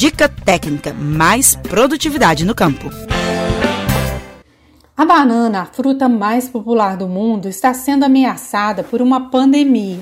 Dica técnica: mais produtividade no campo. A banana, a fruta mais popular do mundo, está sendo ameaçada por uma pandemia.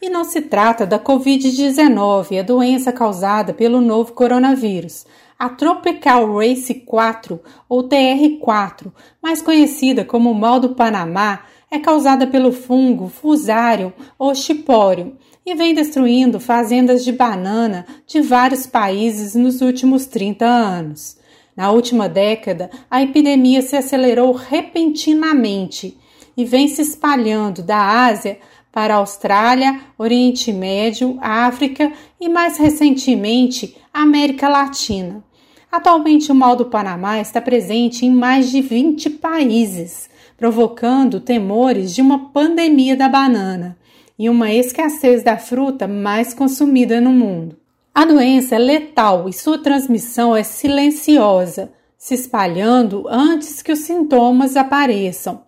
E não se trata da Covid-19, a doença causada pelo novo coronavírus. A Tropical Race 4, ou TR4, mais conhecida como mal do Panamá, é causada pelo fungo Fusarium ou Chiporium e vem destruindo fazendas de banana de vários países nos últimos 30 anos. Na última década, a epidemia se acelerou repentinamente e vem se espalhando da Ásia para a Austrália, Oriente Médio, África e mais recentemente América Latina. Atualmente, o mal do Panamá está presente em mais de 20 países, provocando temores de uma pandemia da banana e uma escassez da fruta mais consumida no mundo. A doença é letal e sua transmissão é silenciosa, se espalhando antes que os sintomas apareçam.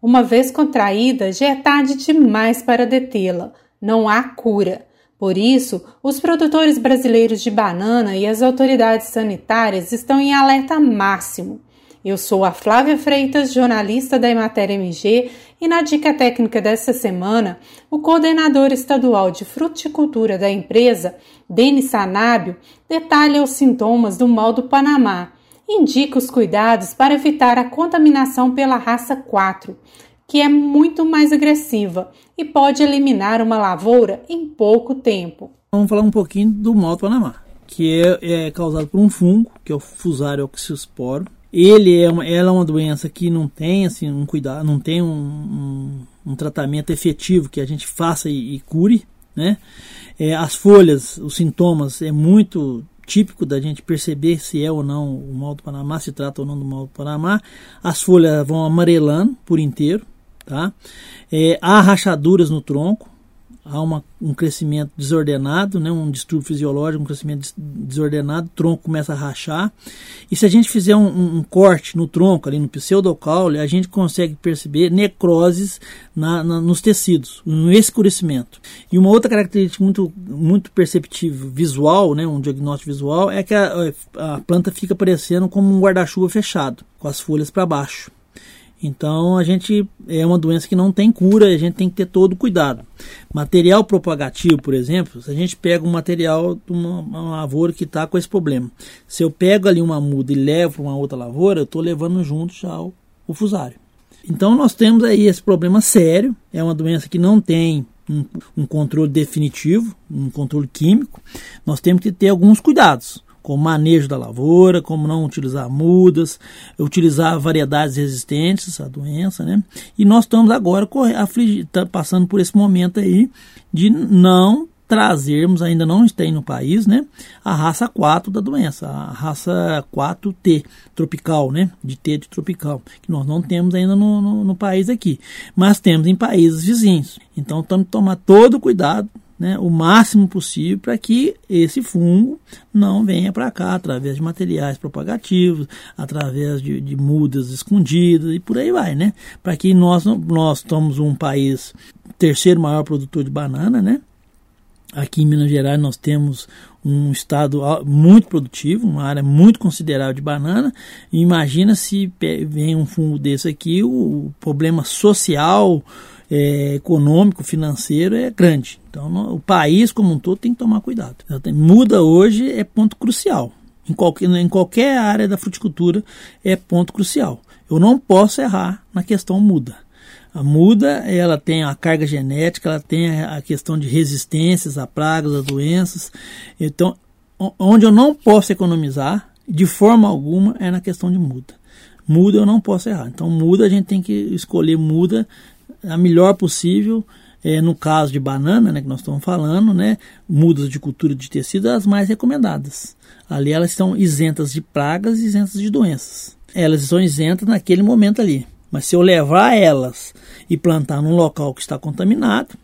Uma vez contraída, já é tarde demais para detê-la. Não há cura. Por isso, os produtores brasileiros de banana e as autoridades sanitárias estão em alerta máximo. Eu sou a Flávia Freitas, jornalista da Emater MG, e na dica técnica dessa semana, o coordenador estadual de fruticultura da empresa, Denis Sanábio, detalha os sintomas do mal do Panamá e indica os cuidados para evitar a contaminação pela raça 4, que é muito mais agressiva e pode eliminar uma lavoura em pouco tempo. Vamos falar um pouquinho do mal do Panamá, que é, é causado por um fungo, que é o Fusarium oxiosporo. Ele é uma, ela é uma doença que não tem assim um cuidado, não tem um, um, um tratamento efetivo que a gente faça e, e cure, né? É, as folhas, os sintomas é muito típico da gente perceber se é ou não o mal do Panamá, se trata ou não do mal do Panamá. As folhas vão amarelando por inteiro, Tá? É, há rachaduras no tronco, há uma, um crescimento desordenado, né, um distúrbio fisiológico, um crescimento desordenado, o tronco começa a rachar. E se a gente fizer um, um, um corte no tronco, ali no pseudocaule, a gente consegue perceber necroses na, na, nos tecidos, um escurecimento. E uma outra característica muito, muito perceptível visual, né, um diagnóstico visual, é que a, a planta fica parecendo como um guarda-chuva fechado, com as folhas para baixo. Então a gente é uma doença que não tem cura, a gente tem que ter todo cuidado. Material propagativo, por exemplo, se a gente pega um material de uma, uma lavoura que está com esse problema, se eu pego ali uma muda e levo para uma outra lavoura, eu estou levando junto já o, o fusário. Então nós temos aí esse problema sério, é uma doença que não tem um, um controle definitivo, um controle químico. Nós temos que ter alguns cuidados como manejo da lavoura, como não utilizar mudas, utilizar variedades resistentes à doença, né? E nós estamos agora tá passando por esse momento aí de não trazermos, ainda não tem no país, né, a raça 4 da doença, a raça 4T tropical, né, de T de tropical, que nós não temos ainda no, no, no país aqui, mas temos em países vizinhos. Então, temos que tomar todo cuidado né, o máximo possível para que esse fungo não venha para cá através de materiais propagativos, através de, de, mudas escondidas e por aí vai, né? Para que nós nós somos um país terceiro maior produtor de banana, né? Aqui em Minas Gerais nós temos um estado muito produtivo, uma área muito considerável de banana. Imagina se vem um fungo desse aqui, o problema social é, econômico, financeiro é grande. Então, o país como um todo tem que tomar cuidado. Muda hoje é ponto crucial. Em qualquer, em qualquer área da fruticultura é ponto crucial. Eu não posso errar na questão muda. A muda, ela tem a carga genética, ela tem a questão de resistências a pragas, a doenças. Então, onde eu não posso economizar, de forma alguma, é na questão de muda. Muda eu não posso errar. Então, muda a gente tem que escolher muda a melhor possível. É, no caso de banana, né, que nós estamos falando, né, mudas de cultura de tecido, as mais recomendadas. Ali elas estão isentas de pragas e isentas de doenças. Elas estão isentas naquele momento ali. Mas se eu levar elas e plantar num local que está contaminado,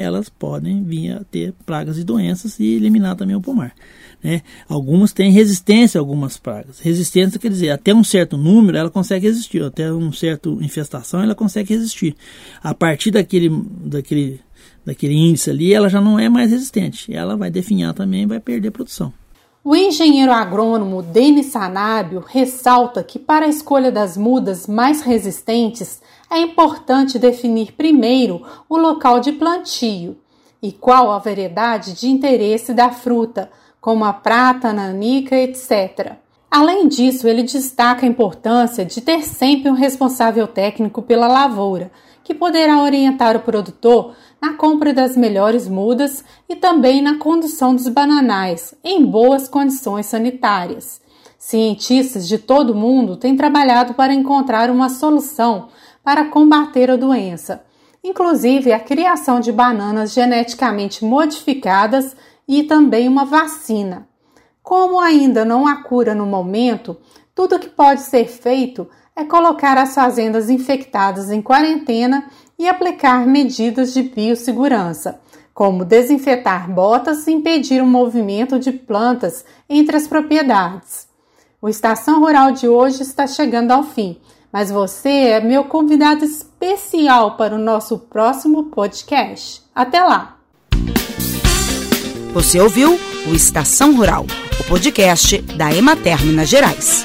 elas podem vir a ter pragas e doenças e eliminar também o pomar. Né? Algumas têm resistência a algumas pragas. Resistência quer dizer, até um certo número ela consegue resistir, até um certo infestação ela consegue resistir. A partir daquele, daquele, daquele índice ali, ela já não é mais resistente. Ela vai definhar também e vai perder produção. O engenheiro agrônomo Denis Sanábio ressalta que para a escolha das mudas mais resistentes é importante definir primeiro o local de plantio e qual a variedade de interesse da fruta, como a prata, a nanica, etc. Além disso, ele destaca a importância de ter sempre um responsável técnico pela lavoura, que poderá orientar o produtor na compra das melhores mudas e também na condução dos bananais em boas condições sanitárias. Cientistas de todo o mundo têm trabalhado para encontrar uma solução para combater a doença, inclusive a criação de bananas geneticamente modificadas e também uma vacina. Como ainda não há cura no momento, tudo que pode ser feito é colocar as fazendas infectadas em quarentena e aplicar medidas de biossegurança, como desinfetar botas e impedir o movimento de plantas entre as propriedades. O Estação Rural de hoje está chegando ao fim, mas você é meu convidado especial para o nosso próximo podcast. Até lá! Você ouviu o Estação Rural o podcast da Emater Minas Gerais.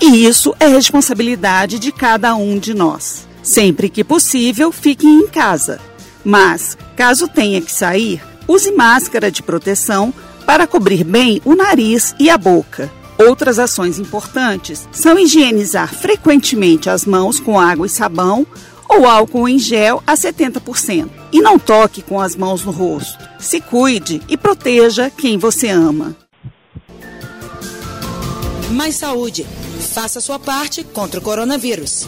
E isso é responsabilidade de cada um de nós. Sempre que possível, fique em casa. Mas, caso tenha que sair, use máscara de proteção para cobrir bem o nariz e a boca. Outras ações importantes são higienizar frequentemente as mãos com água e sabão ou álcool em gel a 70%. E não toque com as mãos no rosto. Se cuide e proteja quem você ama. Mais saúde. Faça sua parte contra o coronavírus.